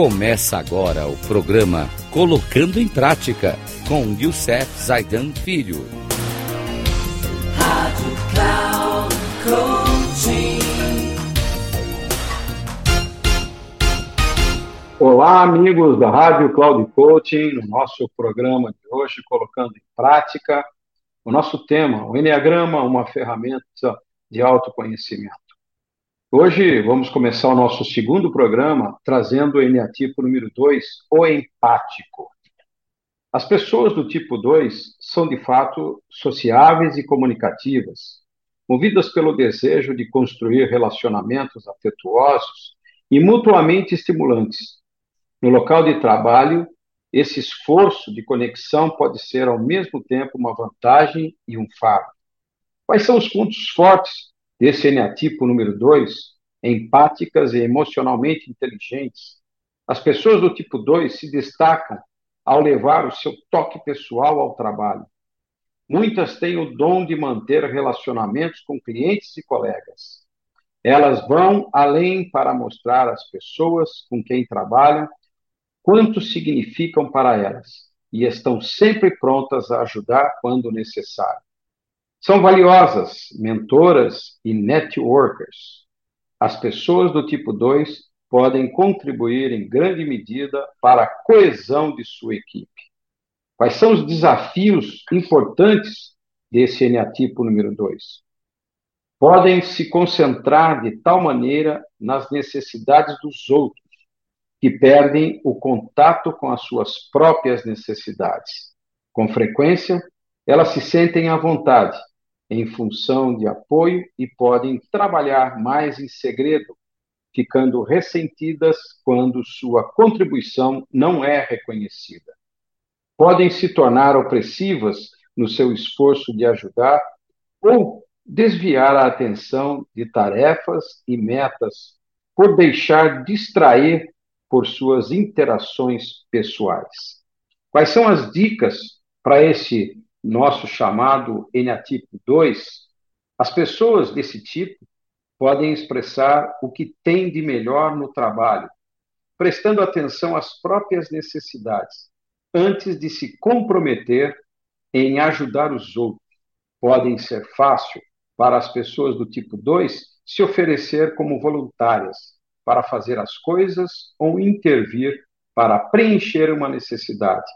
Começa agora o programa Colocando em Prática com Youssef Zaidan Filho. Rádio Cloud Coaching. Olá, amigos da Rádio Cloud Coaching, no nosso programa de hoje, Colocando em Prática, o nosso tema, o Enneagrama, uma ferramenta de autoconhecimento. Hoje vamos começar o nosso segundo programa trazendo o eneatipo número 2, o empático. As pessoas do tipo 2 são de fato sociáveis e comunicativas, movidas pelo desejo de construir relacionamentos afetuosos e mutuamente estimulantes. No local de trabalho, esse esforço de conexão pode ser ao mesmo tempo uma vantagem e um fardo. Quais são os pontos fortes desse eneatipo número 2, empáticas e emocionalmente inteligentes, as pessoas do tipo 2 se destacam ao levar o seu toque pessoal ao trabalho. Muitas têm o dom de manter relacionamentos com clientes e colegas. Elas vão além para mostrar às pessoas com quem trabalham quanto significam para elas e estão sempre prontas a ajudar quando necessário. São valiosas mentoras e networkers. As pessoas do tipo 2 podem contribuir em grande medida para a coesão de sua equipe. Quais são os desafios importantes desse eneatipo número 2? Podem se concentrar de tal maneira nas necessidades dos outros que perdem o contato com as suas próprias necessidades. Com frequência, elas se sentem à vontade em função de apoio e podem trabalhar mais em segredo, ficando ressentidas quando sua contribuição não é reconhecida. Podem se tornar opressivas no seu esforço de ajudar ou desviar a atenção de tarefas e metas por deixar distrair por suas interações pessoais. Quais são as dicas para esse nosso chamado eneatipo 2, as pessoas desse tipo podem expressar o que têm de melhor no trabalho, prestando atenção às próprias necessidades, antes de se comprometer em ajudar os outros. Podem ser fácil para as pessoas do tipo 2 se oferecer como voluntárias para fazer as coisas ou intervir para preencher uma necessidade,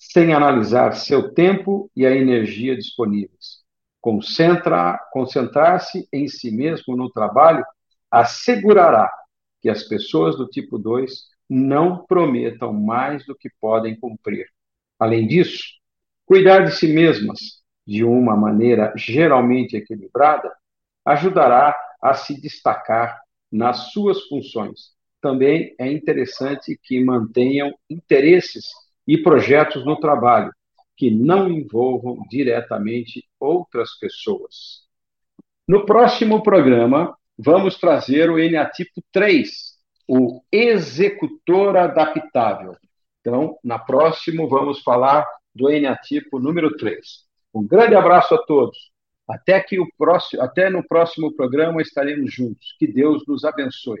sem analisar seu tempo e a energia disponíveis. Concentra, concentrar-se em si mesmo no trabalho assegurará que as pessoas do tipo 2 não prometam mais do que podem cumprir. Além disso, cuidar de si mesmas de uma maneira geralmente equilibrada ajudará a se destacar nas suas funções. Também é interessante que mantenham interesses e projetos no trabalho que não envolvam diretamente outras pessoas. No próximo programa, vamos trazer o Eneatipo 3, o executor adaptável. Então, na próxima, vamos falar do Eneatipo número 3. Um grande abraço a todos. Até, que o próximo, até no próximo programa estaremos juntos. Que Deus nos abençoe.